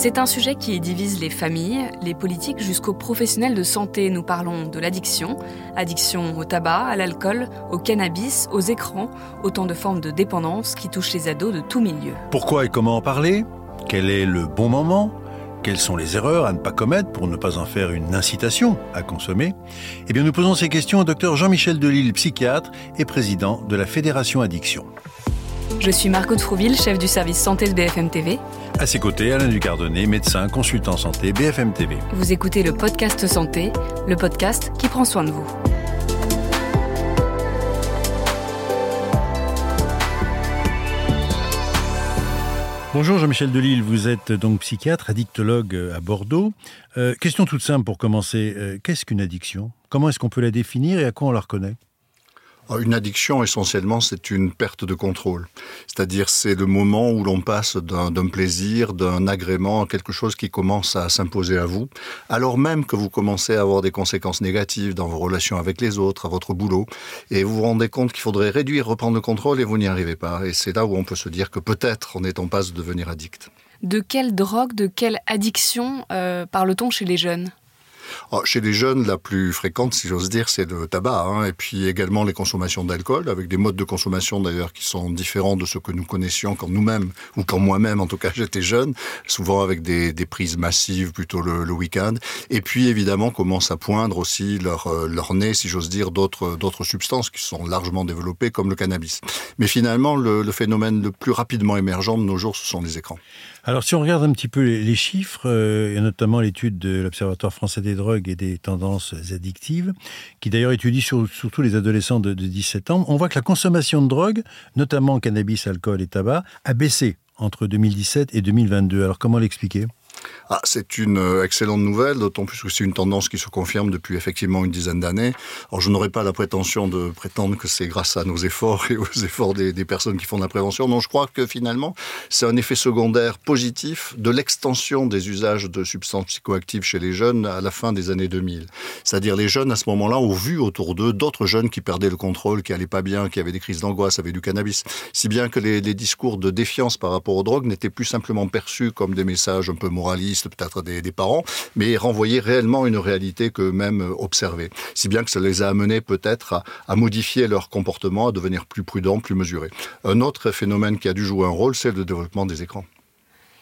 C'est un sujet qui divise les familles, les politiques jusqu'aux professionnels de santé. Nous parlons de l'addiction, addiction au tabac, à l'alcool, au cannabis, aux écrans, autant de formes de dépendance qui touchent les ados de tout milieu. Pourquoi et comment en parler? Quel est le bon moment? Quelles sont les erreurs à ne pas commettre pour ne pas en faire une incitation à consommer? Eh bien, nous posons ces questions au docteur Jean-Michel Delille, psychiatre et président de la Fédération Addiction. Je suis Margot Trouville, chef du service santé de BFM TV. À ses côtés, Alain Ducardonnet, médecin, consultant santé, BFM TV. Vous écoutez le podcast Santé, le podcast qui prend soin de vous. Bonjour Jean-Michel Delille, vous êtes donc psychiatre, addictologue à Bordeaux. Euh, question toute simple pour commencer, euh, qu'est-ce qu'une addiction? Comment est-ce qu'on peut la définir et à quoi on la reconnaît? Une addiction, essentiellement, c'est une perte de contrôle. C'est-à-dire, c'est le moment où l'on passe d'un plaisir, d'un agrément à quelque chose qui commence à s'imposer à vous, alors même que vous commencez à avoir des conséquences négatives dans vos relations avec les autres, à votre boulot, et vous vous rendez compte qu'il faudrait réduire, reprendre le contrôle, et vous n'y arrivez pas. Et c'est là où on peut se dire que peut-être on est en passe de devenir addict. De quelle drogue, de quelle addiction euh, parle-t-on chez les jeunes? Oh, chez les jeunes, la plus fréquente, si j'ose dire, c'est le tabac, hein, et puis également les consommations d'alcool, avec des modes de consommation d'ailleurs qui sont différents de ceux que nous connaissions quand nous-mêmes, ou quand moi-même en tout cas j'étais jeune, souvent avec des, prises massives plutôt le, week-end. Et puis évidemment commence à poindre aussi leur, euh, leur nez, si j'ose dire, d'autres, d'autres substances qui sont largement développées comme le cannabis. Mais finalement, le, le phénomène le plus rapidement émergent de nos jours, ce sont les écrans. Alors, si on regarde un petit peu les, chiffres, euh, et notamment l'étude de l'Observatoire français des drogues et des tendances addictives, qui d'ailleurs étudie surtout les adolescents de, de 17 ans, on voit que la consommation de drogue, notamment cannabis, alcool et tabac, a baissé entre 2017 et 2022. Alors, comment l'expliquer? Ah, c'est une euh, excellente nouvelle, d'autant plus que c'est une tendance qui se confirme depuis effectivement une dizaine d'années. Alors je n'aurais pas la prétention de prétendre que c'est grâce à nos efforts et aux efforts des, personnes qui font de la prévention. Non, je crois que finalement, c'est un effet secondaire positif de l'extension des usages de substances psychoactives chez les jeunes à la fin des années 2000. C'est-à-dire les jeunes à ce moment-là ont vu autour d'eux d'autres jeunes qui perdaient le contrôle, qui allaient pas bien, qui avaient des crises d'angoisse, avaient du cannabis. Si bien que les, les discours de défiance par rapport aux drogues n'étaient plus simplement perçus comme des messages un peu moralistes peut-être des, parents, mais renvoyer réellement une réalité qu'eux-mêmes observaient. Si bien que ça les a amenés peut-être à, modifier leur comportement, à devenir plus prudents, plus mesurés. Un autre phénomène qui a dû jouer un rôle, c'est le développement des écrans.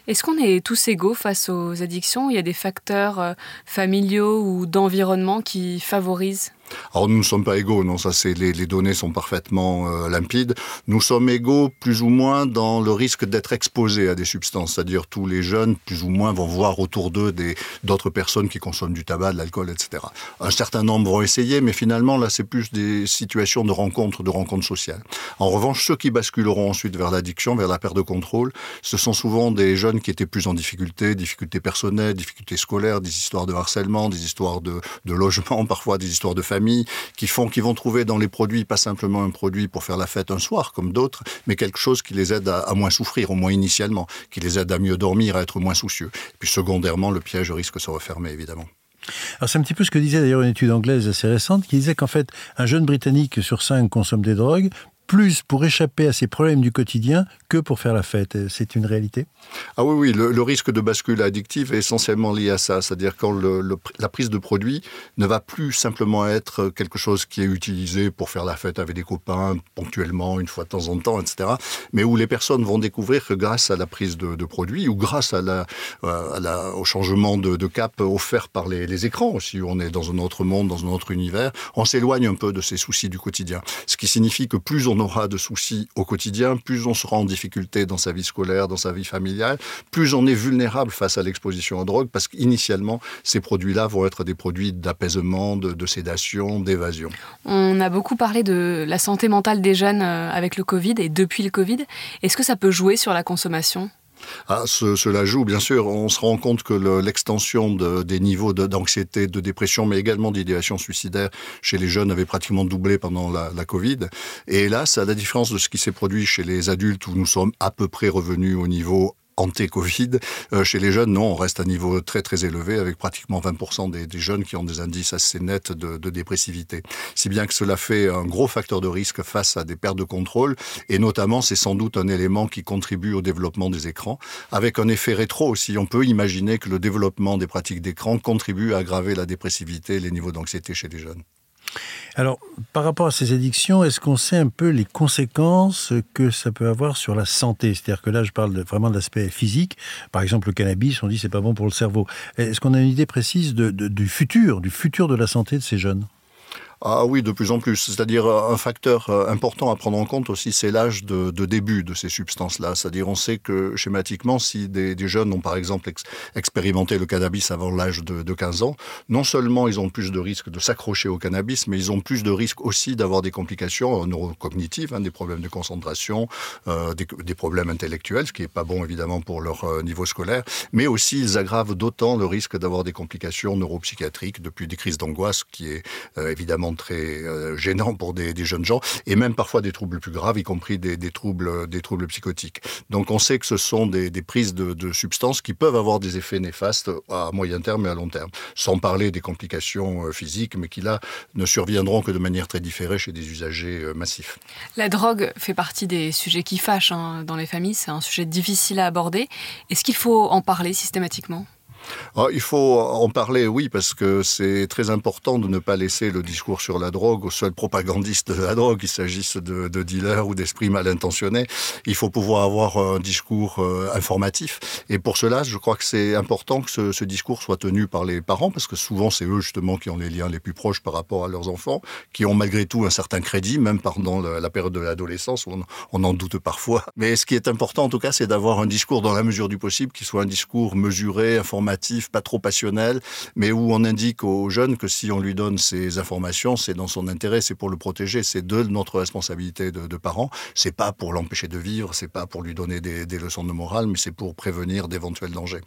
Est-ce qu'on est tous égaux face aux addictions? Il y a des facteurs euh, familiaux ou d'environnement qui favorisent alors nous ne sommes pas égaux, non, ça c'est les, données sont parfaitement euh, limpides. Nous sommes égaux plus ou moins dans le risque d'être exposés à des substances, c'est-à-dire tous les jeunes plus ou moins vont voir autour d'eux d'autres personnes qui consomment du tabac, de l'alcool, etc. Un certain nombre vont essayer, mais finalement là c'est plus des situations de rencontres, de rencontres sociales. En revanche, ceux qui basculeront ensuite vers l'addiction, vers la perte de contrôle, ce sont souvent des jeunes qui étaient plus en difficulté, difficultés personnelles, difficultés scolaires, des histoires de harcèlement, des histoires de, de logement, parfois des histoires de famille qui font, qui vont trouver dans les produits pas simplement un produit pour faire la fête un soir comme d'autres, mais quelque chose qui les aide à, moins souffrir, au moins initialement, qui les aide à mieux dormir, à être moins soucieux. Et puis secondairement, le piège risque de se refermer évidemment. Alors c'est un petit peu ce que disait d'ailleurs une étude anglaise assez récente qui disait qu'en fait un jeune britannique sur cinq consomme des drogues, plus pour échapper à ses problèmes du quotidien que pour faire la fête. C'est une réalité? Ah oui, oui, le, risque de bascule addictive est essentiellement lié à ça. C'est-à-dire quand la prise de produit ne va plus simplement être quelque chose qui est utilisé pour faire la fête avec des copains, ponctuellement, une fois de temps en temps, etc. Mais où les personnes vont découvrir que grâce à la prise de, de produit ou grâce la, au changement de, cap offert par les, écrans où on est dans un autre monde, dans un autre univers, on s'éloigne un peu de ces soucis du quotidien. Ce qui signifie que plus on on aura de soucis au quotidien, plus on sera en difficulté dans sa vie scolaire, dans sa vie familiale, plus on est vulnérable face à l'exposition aux drogues, parce qu'initialement, ces produits-là vont être des produits d'apaisement, de, sédation, d'évasion. On a beaucoup parlé de la santé mentale des jeunes euh, avec le Covid et depuis le Covid. Est-ce que ça peut jouer sur la consommation? Ah, cela joue, bien sûr. On se rend compte que l'extension des niveaux d'anxiété, de, dépression, mais également d'idéation suicidaire chez les jeunes avait pratiquement doublé pendant la, la Covid. Et hélas, à la différence de ce qui s'est produit chez les adultes, où nous sommes à peu près revenus au niveau anté-Covid. chez les jeunes, non, on reste à un niveau très très élevé avec pratiquement 20% des, des, jeunes qui ont des indices assez nets de, de dépressivité. Si bien que cela fait un gros facteur de risque face à des pertes de contrôle et notamment c'est sans doute un élément qui contribue au développement des écrans avec un effet rétro aussi. On peut imaginer que le développement des pratiques d'écran contribue à aggraver la dépressivité et les niveaux d'anxiété chez les jeunes. Alors, par rapport à ces addictions, est-ce qu'on sait un peu les conséquences que ça peut avoir sur la santé? C'est-à-dire que là, je parle vraiment de l'aspect physique. Par exemple, le cannabis, on dit c'est pas bon pour le cerveau. Est-ce qu'on a une idée précise du futur, du futur de la santé de ces jeunes? Ah oui, de plus en plus. C'est-à-dire euh, un facteur euh, important à prendre en compte aussi, c'est l'âge de, début de ces substances-là. C'est-à-dire on sait que schématiquement, si des, jeunes ont par exemple ex expérimenté le cannabis avant l'âge de, de 15 ans, non seulement ils ont plus de risques de s'accrocher au cannabis, mais ils ont plus de risques aussi d'avoir des complications neurocognitives, hein, des problèmes de concentration, euh, des, problèmes intellectuels, ce qui n'est pas bon évidemment pour leur euh, niveau scolaire, mais aussi ils aggravent d'autant le risque d'avoir des complications neuropsychiatriques, depuis des crises d'angoisse, qui est euh, évidemment très euh, gênant pour des, jeunes gens et même parfois des troubles plus graves, y compris des, troubles, des troubles psychotiques. Donc on sait que ce sont des, prises de, de substances qui peuvent avoir des effets néfastes à moyen terme et à long terme, sans parler des complications euh, physiques, mais qui là ne surviendront que de manière très différée chez des usagers euh, massifs. La drogue fait partie des sujets qui fâchent hein, dans les familles, c'est un sujet difficile à aborder. Est-ce qu'il faut en parler systématiquement? Ah, il faut en parler, oui, parce que c'est très important de ne pas laisser le discours sur la drogue aux seuls propagandistes de la drogue, qu'il s'agisse de, de dealers ou d'esprits mal intentionnés. Il faut pouvoir avoir un discours euh, informatif. Et pour cela, je crois que c'est important que ce, ce discours soit tenu par les parents, parce que souvent c'est eux justement qui ont les liens les plus proches par rapport à leurs enfants, qui ont malgré tout un certain crédit, même pendant la période de l'adolescence, on, on en doute parfois. Mais ce qui est important en tout cas, c'est d'avoir un discours dans la mesure du possible, qui soit un discours mesuré, informatif, pas trop passionnel, mais où on indique aux jeunes que si on lui donne ces informations, c'est dans son intérêt, c'est pour le protéger, c'est de notre responsabilité de, de parents. C'est pas pour l'empêcher de vivre, c'est pas pour lui donner des, des leçons de morale, mais c'est pour prévenir d'éventuels dangers.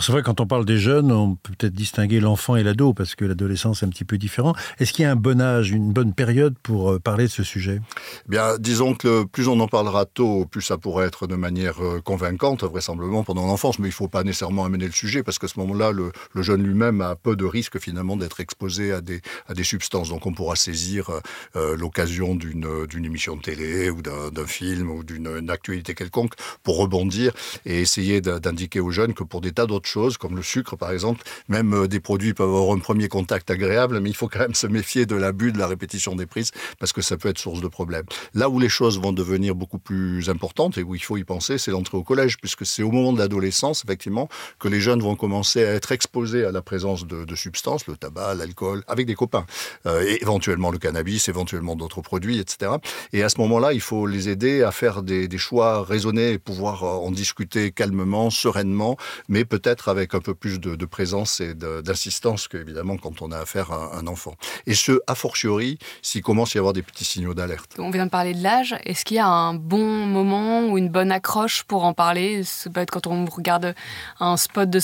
C'est vrai quand on parle des jeunes, on peut peut-être distinguer l'enfant et l'ado parce que l'adolescence est un petit peu différent. Est-ce qu'il y a un bon âge, une bonne période pour euh, parler de ce sujet? Bien, disons que plus on en parlera tôt, plus ça pourrait être de manière euh, convaincante, vraisemblablement pendant l'enfance, mais il faut pas nécessairement amener le sujet parce que ce moment-là, le, jeune lui-même a peu de risque finalement d'être exposé à des, à des substances. Donc on pourra saisir euh, l'occasion d'une émission de télé ou d'un film ou d'une actualité quelconque pour rebondir et essayer d'indiquer aux jeunes que pour des tas d'autres choses, comme le sucre par exemple, même euh, des produits peuvent avoir un premier contact agréable, mais il faut quand même se méfier de l'abus de la répétition des prises parce que ça peut être source de problèmes. Là où les choses vont devenir beaucoup plus importantes et où il faut y penser, c'est l'entrée au collège, puisque c'est au moment de l'adolescence, effectivement, que les jeunes vont commencer à être exposés à la présence de, substances, le tabac, l'alcool, avec des copains, euh, éventuellement le cannabis, éventuellement d'autres produits, etc. Et à ce moment-là, il faut les aider à faire des, choix raisonnés et pouvoir en discuter calmement, sereinement, mais peut-être avec un peu plus de, présence et d'insistance qu'évidemment quand on a affaire à un enfant. Et ce, a fortiori, s'il commence à y avoir des petits signaux d'alerte. On vient de parler de l'âge. Est-ce qu'il y a un bon moment ou une bonne accroche pour en parler? Ça peut être quand on regarde un spot de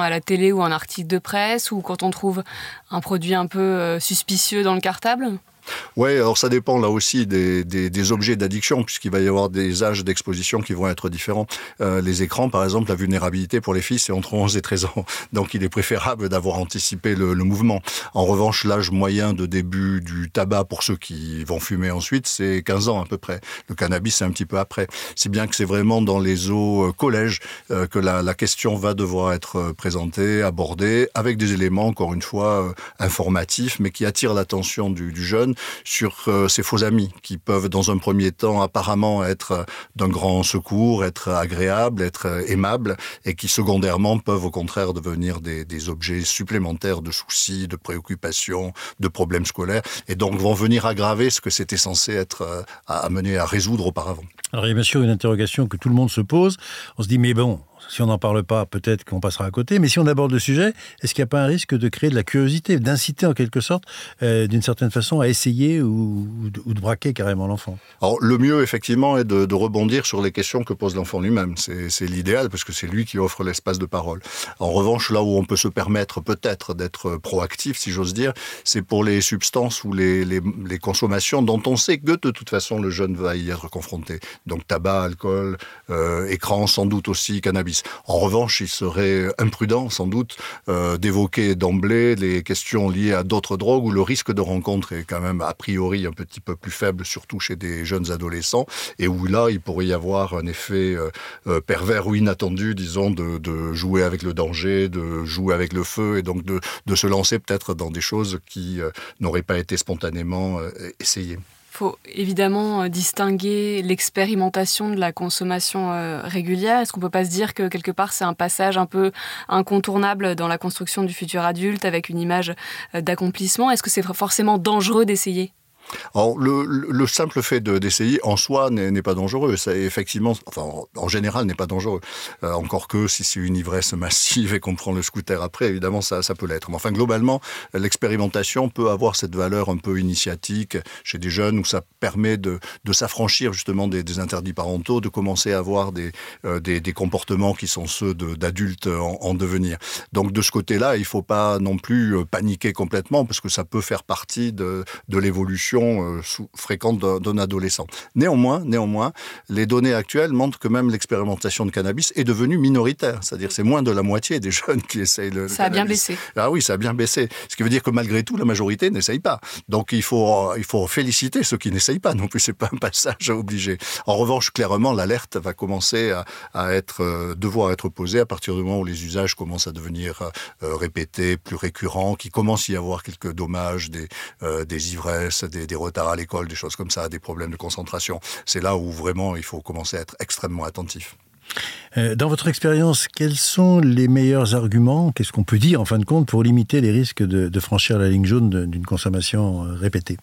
à la télé ou un article de presse ou quand on trouve un produit un peu euh, suspicieux dans le cartable? Oui, alors ça dépend là aussi des, des, des objets d'addiction, puisqu'il va y avoir des âges d'exposition qui vont être différents. Euh, les écrans, par exemple, la vulnérabilité pour les filles, c'est entre 11 et 13 ans. Donc il est préférable d'avoir anticipé le, le mouvement. En revanche, l'âge moyen de début du tabac pour ceux qui vont fumer ensuite, c'est 15 ans à peu près. Le cannabis, c'est un petit peu après. C'est bien que c'est vraiment dans les eaux euh, collèges euh, que la, la question va devoir être euh, présentée, abordée, avec des éléments, encore une fois, euh, informatifs, mais qui attirent l'attention du, du jeune sur euh, ses faux amis qui peuvent dans un premier temps apparemment être euh, d'un grand secours, être agréable, être euh, aimable et qui secondairement peuvent au contraire devenir des objets supplémentaires de soucis, de préoccupations, de problèmes scolaires et donc vont venir aggraver ce que c'était censé être amené à résoudre auparavant. Alors il y a bien sûr une interrogation que tout le monde se pose. On se dit mais bon, si on n'en parle pas, peut-être qu'on passera à côté, mais si on aborde le sujet, est-ce qu'il n'y a pas un risque de créer de la curiosité, d'inciter en quelque sorte, euh, d'une certaine façon, à essayer ou, de, braquer carrément l'enfant? Alors, le mieux, effectivement, est de, rebondir sur les questions que pose l'enfant lui-même. C'est l'idéal, parce que c'est lui qui offre l'espace de parole. En revanche, là où on peut se permettre peut-être d'être proactif, si j'ose dire, c'est pour les substances ou les, consommations dont on sait que de toute façon le jeune va y être confronté. Donc tabac, alcool, euh, écran, sans doute aussi cannabis. En revanche, il serait imprudent, sans doute, euh, d'évoquer d'emblée les questions liées à d'autres drogues où le risque de rencontre est quand même a priori un petit peu plus faible, surtout chez des jeunes adolescents, et où là, il pourrait y avoir un effet euh, euh, pervers ou inattendu, disons, de, jouer avec le danger, de jouer avec le feu, et donc de, de se lancer peut-être dans des choses qui n'auraient pas été spontanément essayées faut évidemment euh, distinguer l'expérimentation de la consommation euh, régulière. Est-ce qu'on peut pas se dire que quelque part c'est un passage un peu incontournable dans la construction du futur adulte avec une image euh, d'accomplissement? Est-ce que c'est forcément dangereux d'essayer? Alors, le, le, simple fait d'essayer en soi n'est pas dangereux. Ça, effectivement, en général, n'est pas dangereux. Euh, encore que si c'est une ivresse massive et qu'on prend le scooter après, évidemment, ça, peut l'être. Mais enfin, globalement, l'expérimentation peut avoir cette valeur un peu initiatique chez des jeunes où ça permet de, s'affranchir justement des, interdits parentaux, de commencer à avoir des, euh, des, comportements qui sont ceux d'adultes en, en, devenir. Donc, de ce côté-là, il ne faut pas non plus euh, paniquer complètement parce que ça peut faire partie de l'évolution euh, fréquente d'un adolescent. Néanmoins, néanmoins, les données actuelles montrent que même l'expérimentation de cannabis est devenue minoritaire. C'est-à-dire c'est moins de la moitié des jeunes qui essayent le, Ça a bien baissé. Ah oui, ça a bien baissé. Ce qui veut dire que malgré tout, la majorité n'essaye pas. Donc il faut, il faut féliciter ceux qui n'essayent pas non plus. C'est pas un passage obligé. En revanche, clairement, l'alerte va commencer à, être, euh, devoir être posée à partir du moment où les usages commencent à devenir euh, répétés, plus récurrents, qu'il commence à y avoir quelques dommages, des, des ivresses, des, des retards à l'école, des choses comme ça, des problèmes de concentration. C'est là où vraiment il faut commencer à être extrêmement attentif. Euh, dans votre expérience, quels sont les meilleurs arguments, qu'est-ce qu'on peut dire en fin de compte, pour limiter les risques de, franchir la ligne jaune d'une consommation euh, répétée?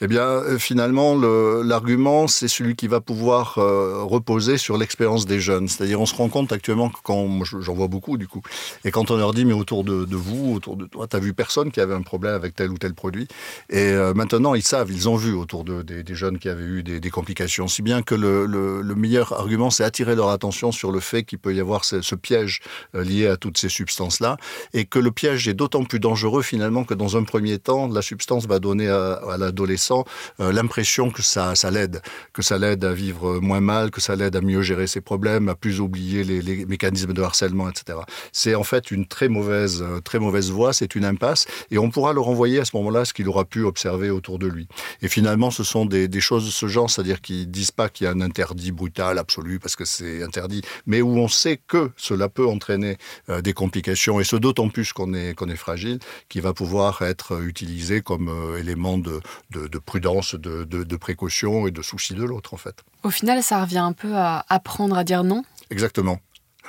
Eh bien, euh, finalement, l'argument, c'est celui qui va pouvoir reposer sur l'expérience des jeunes. C'est-à-dire, on se rend compte actuellement quand, j'en vois beaucoup du coup, et quand on leur dit, mais autour de, vous, autour de toi, tu as vu personne qui avait un problème avec tel ou tel produit? Et maintenant, ils savent, ils ont vu autour de, des, jeunes qui avaient eu des, complications. Si bien que le, le meilleur argument, c'est attirer leur attention sur le fait qu'il peut y avoir ce, piège euh, lié à toutes ces substances-là, et que le piège est d'autant plus dangereux finalement que dans un premier temps, la substance va donner à, l'adolescent euh, l'impression que ça, ça l'aide, que ça l'aide à vivre moins mal, que ça l'aide à mieux gérer ses problèmes, à plus oublier les, mécanismes de harcèlement, etc. C'est en fait une très mauvaise, euh, très mauvaise voie, c'est une impasse, et on pourra le renvoyer à ce moment-là ce qu'il aura pu observer autour de lui. Et finalement, ce sont des, choses de ce genre, c'est-à-dire qu'ils disent pas qu'il y a un interdit brutal absolu parce que c'est interdit, mais où on sait que cela peut entraîner euh, des complications, et ce d'autant plus qu'on est, qu'on est fragile, qui va pouvoir être utilisé comme élément de, prudence, de, de, précaution et de souci de l'autre, en fait. Au final, ça revient un peu à apprendre à dire non? Exactement.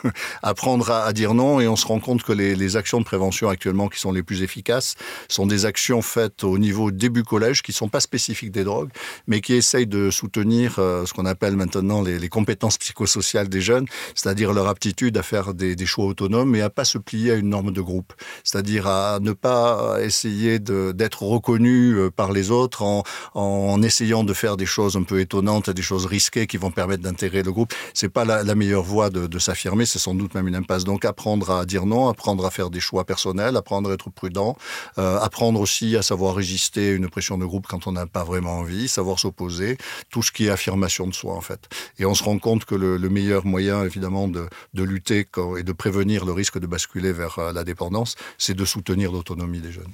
apprendre à, dire non. Et on se rend compte que les, actions de prévention actuellement qui sont les plus efficaces sont des actions faites au niveau début collège qui sont pas spécifiques des drogues mais qui essayent de soutenir euh, ce qu'on appelle maintenant les, compétences psychosociales des jeunes, c'est-à-dire leur aptitude à faire des, choix autonomes et à pas se plier à une norme de groupe, c'est-à-dire à ne pas essayer d'être reconnu euh, par les autres en, essayant de faire des choses un peu étonnantes, des choses risquées qui vont permettre d'intégrer le groupe. C'est pas la, meilleure voie de s'affirmer c'est sans doute même une impasse. Donc apprendre à dire non, apprendre à faire des choix personnels, apprendre à être prudent, euh, apprendre aussi à savoir résister à une pression de groupe quand on n'a pas vraiment envie, savoir s'opposer, tout ce qui est affirmation de soi en fait. Et on se rend compte que le, meilleur moyen évidemment de, de lutter et de prévenir le risque de basculer vers euh, la dépendance, c'est de soutenir l'autonomie des jeunes.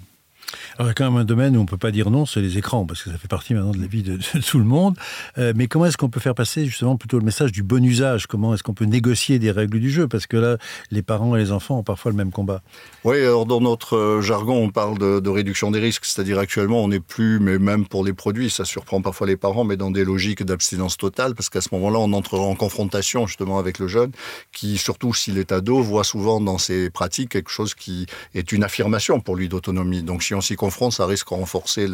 Alors, il y a quand même un domaine où on ne peut pas dire non, c'est les écrans, parce que ça fait partie maintenant de la vie de, tout le monde. Euh, mais comment est-ce qu'on peut faire passer justement plutôt le message du bon usage? Comment est-ce qu'on peut négocier des règles du jeu? Parce que là, les parents et les enfants ont parfois le même combat. Oui, alors dans notre euh, jargon, on parle de, réduction des risques, c'est-à-dire actuellement, on n'est plus, mais même pour les produits, ça surprend parfois les parents, mais dans des logiques d'abstinence totale, parce qu'à ce moment-là, on entre en confrontation justement avec le jeune, qui, surtout s'il est ado, voit souvent dans ses pratiques quelque chose qui est une affirmation pour lui d'autonomie. Donc si on s'y confrontent, ça risque de renforcer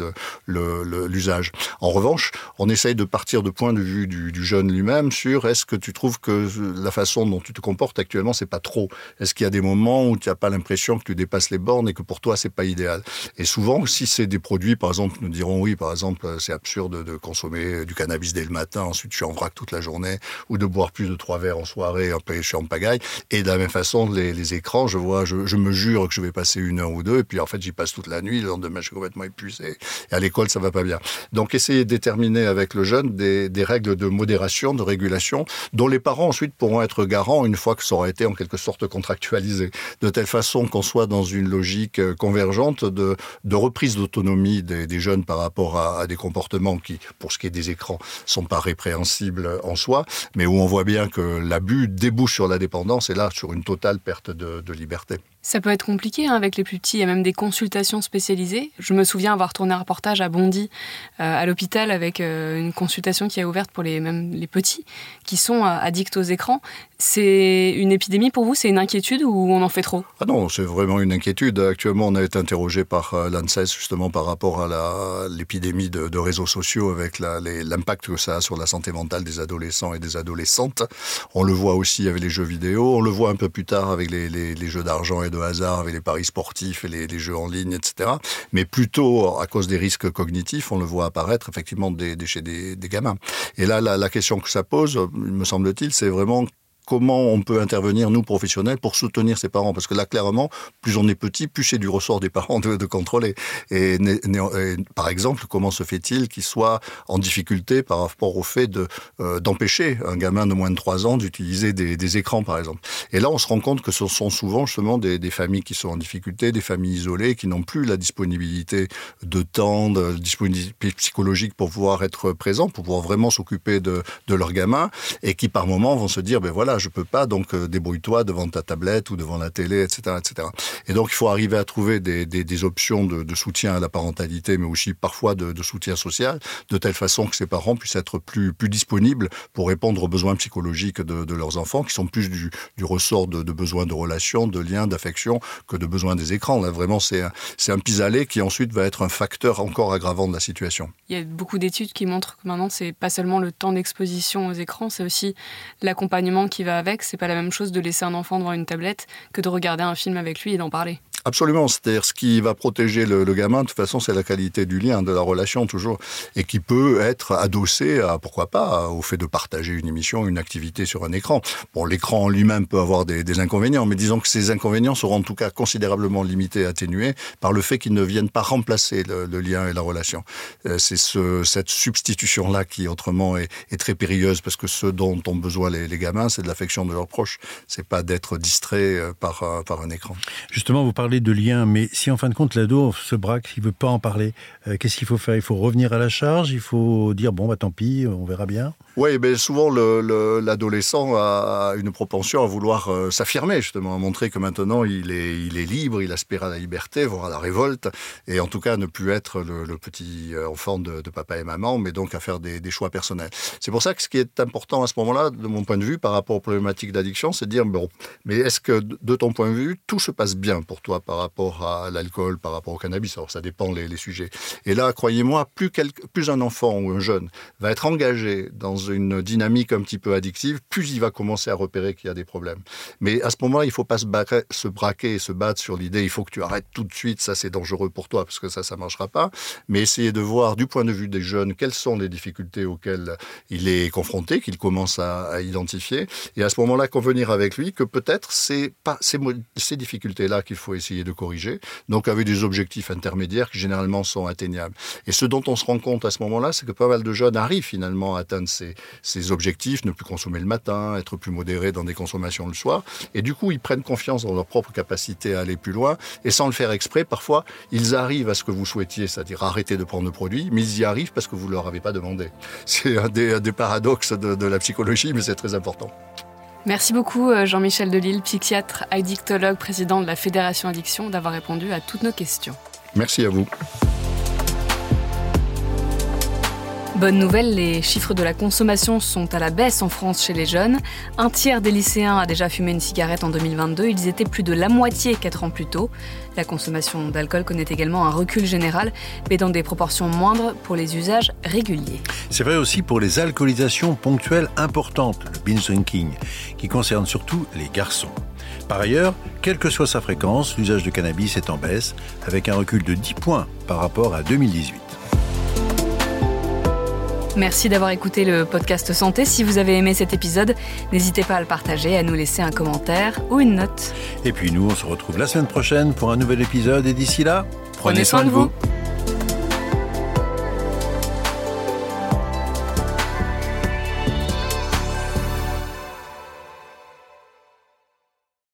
l'usage. En revanche, on essaye de partir de point de vue du, jeune lui-même sur est-ce que tu trouves que la façon dont tu te comportes actuellement, c'est pas trop? Est-ce qu'il y a des moments où tu n'as pas l'impression que tu dépasses les bornes et que pour toi, c'est pas idéal? Et souvent, si c'est des produits, par exemple, nous dirons oui, par exemple, c'est absurde de consommer du cannabis dès le matin, ensuite suis en vrac toute la journée, ou de boire plus de trois verres en soirée, je suis en pagaille. Et de la même façon, les, écrans, je vois, je, me jure que je vais passer une heure ou deux, et puis en fait, j'y passe toute la nuit, le lendemain, je suis complètement épuisé. Et à l'école, ça va pas bien. Donc, essayer de déterminer avec le jeune des, règles de modération, de régulation, dont les parents ensuite pourront être garants une fois que ça aura été en quelque sorte contractualisé. De telle façon qu'on soit dans une logique euh, convergente de, de reprise d'autonomie des, jeunes par rapport à, des comportements qui, pour ce qui est des écrans, sont pas répréhensibles en soi, mais où on voit bien que l'abus débouche sur la dépendance et là sur une totale perte de liberté. Ça peut être compliqué hein, avec les plus petits. Il y a même des consultations spécialisées. Je me souviens avoir tourné un reportage à Bondy, euh, à l'hôpital, avec euh, une consultation qui est ouverte pour les, même les petits qui sont euh, addicts aux écrans. C'est une épidémie pour vous? C'est une inquiétude ou on en fait trop? Ah non, c'est vraiment une inquiétude. Actuellement, on a été interrogé par l'ANSES justement par rapport à l'épidémie de, réseaux sociaux avec l'impact que ça a sur la santé mentale des adolescents et des adolescentes. On le voit aussi avec les jeux vidéo. On le voit un peu plus tard avec les, les, les jeux d'argent et de hasard avec les paris sportifs et les, jeux en ligne, etc. Mais plutôt à cause des risques cognitifs, on le voit apparaître effectivement des, chez des, gamins. Et là, la, la question que ça pose, me semble-t-il, c'est vraiment comment on peut intervenir, nous, professionnels, pour soutenir ses parents. Parce que là, clairement, plus on est petit, plus c'est du ressort des parents de, contrôler. Et, par exemple, comment se fait-il qu'ils soient en difficulté par rapport au fait de euh, d'empêcher un gamin de moins de 3 ans d'utiliser des, écrans, par exemple. Et là, on se rend compte que ce sont souvent justement des, familles qui sont en difficulté, des familles isolées, qui n'ont plus la disponibilité de temps, de disponibilité psychologique pour pouvoir être présents, pour pouvoir vraiment s'occuper de, de leur gamin, et qui par moments vont se dire, ben voilà, je peux pas, donc euh, débrouille-toi devant ta tablette ou devant la télé, etc., etc. Et donc il faut arriver à trouver des, options de, soutien à la parentalité, mais aussi parfois de, soutien social, de telle façon que ces parents puissent être plus, disponibles pour répondre aux besoins psychologiques de, leurs enfants, qui sont plus du, du ressort de, besoins de relations, de liens, d'affection, que de besoins des écrans. Là, vraiment, c'est un, un pis-aller qui ensuite va être un facteur encore aggravant de la situation. Il y a beaucoup d'études qui montrent que maintenant, c'est pas seulement le temps d'exposition aux écrans, c'est aussi l'accompagnement qui va avec. C'est pas la même chose de laisser un enfant devant une tablette que de regarder un film avec lui et d'en parler. Absolument, c'est-à-dire ce qui va protéger le, gamin, de toute façon, c'est la qualité du lien, de la relation toujours, et qui peut être adossé à, pourquoi pas, au fait de partager une émission, une activité sur un écran. Bon, l'écran lui-même peut avoir des, inconvénients, mais disons que ces inconvénients seront en tout cas considérablement limités, atténués, par le fait qu'ils ne viennent pas remplacer le, lien et la relation. Euh, c'est ce, cette substitution-là qui, autrement, est, très périlleuse, parce que ce dont ont besoin les, les gamins, c'est de l'affection de leurs proches, c'est pas d'être distrait euh, par, euh, par un écran. Justement, vous parlez de liens, mais si en fin de compte l'ado se braque, il veut pas en parler, euh, qu'est-ce qu'il faut faire? Il faut revenir à la charge Il faut dire bon bah tant pis, on verra bien oui, mais souvent l'adolescent a une propension à vouloir euh, s'affirmer, justement, à montrer que maintenant il est, il est libre, il aspire à la liberté, voire à la révolte, et en tout cas ne plus être le, petit euh, enfant de, papa et maman, mais donc à faire des, choix personnels. C'est pour ça que ce qui est important à ce moment-là, de mon point de vue, par rapport aux problématiques d'addiction, c'est de dire, bon, mais est-ce que de ton point de vue, tout se passe bien pour toi par rapport à l'alcool, par rapport au cannabis Alors ça dépend les, sujets. Et là, croyez-moi, plus, un enfant ou un jeune va être engagé dans une dynamique un petit peu addictive, plus il va commencer à repérer qu'il y a des problèmes. Mais à ce moment-là, il ne faut pas se, se braquer et se battre sur l'idée il faut que tu arrêtes tout de suite, ça c'est dangereux pour toi, parce que ça, ça ne marchera pas. Mais essayer de voir du point de vue des jeunes quelles sont les difficultés auxquelles il est confronté, qu'il commence à, identifier, et à ce moment-là convenir avec lui que peut-être c'est pas ces, ces difficultés-là qu'il faut essayer de corriger, donc avec des objectifs intermédiaires qui généralement sont atteignables. Et ce dont on se rend compte à ce moment-là, c'est que pas mal de jeunes arrivent finalement à atteindre ces, objectifs, ne plus consommer le matin, être plus modéré dans des consommations le soir. Et du coup, ils prennent confiance dans leur propre capacité à aller plus loin. Et sans le faire exprès, parfois, ils arrivent à ce que vous souhaitiez, c'est-à-dire arrêter de prendre le produit, mais ils y arrivent parce que vous ne leur avez pas demandé. C'est un des, paradoxes de la psychologie, mais c'est très important. Merci beaucoup euh, Jean-Michel Delille, psychiatre, addictologue, président de la Fédération Addiction, d'avoir répondu à toutes nos questions. Merci à vous. Bonne nouvelle, les chiffres de la consommation sont à la baisse en France chez les jeunes. Un tiers des lycéens a déjà fumé une cigarette en 2022, ils étaient plus de la moitié 4 ans plus tôt. La consommation d'alcool connaît également un recul général, mais dans des proportions moindres pour les usages réguliers. C'est vrai aussi pour les alcoolisations ponctuelles importantes, le binge drinking, qui concerne surtout les garçons. Par ailleurs, quelle que soit sa fréquence, l'usage de cannabis est en baisse, avec un recul de 10 points par rapport à 2018. Merci d'avoir écouté le podcast Santé. Si vous avez aimé cet épisode, n'hésitez pas à le partager, à nous laisser un commentaire ou une note. Et puis nous, on se retrouve la semaine prochaine pour un nouvel épisode et d'ici là, prenez, soin, de vous.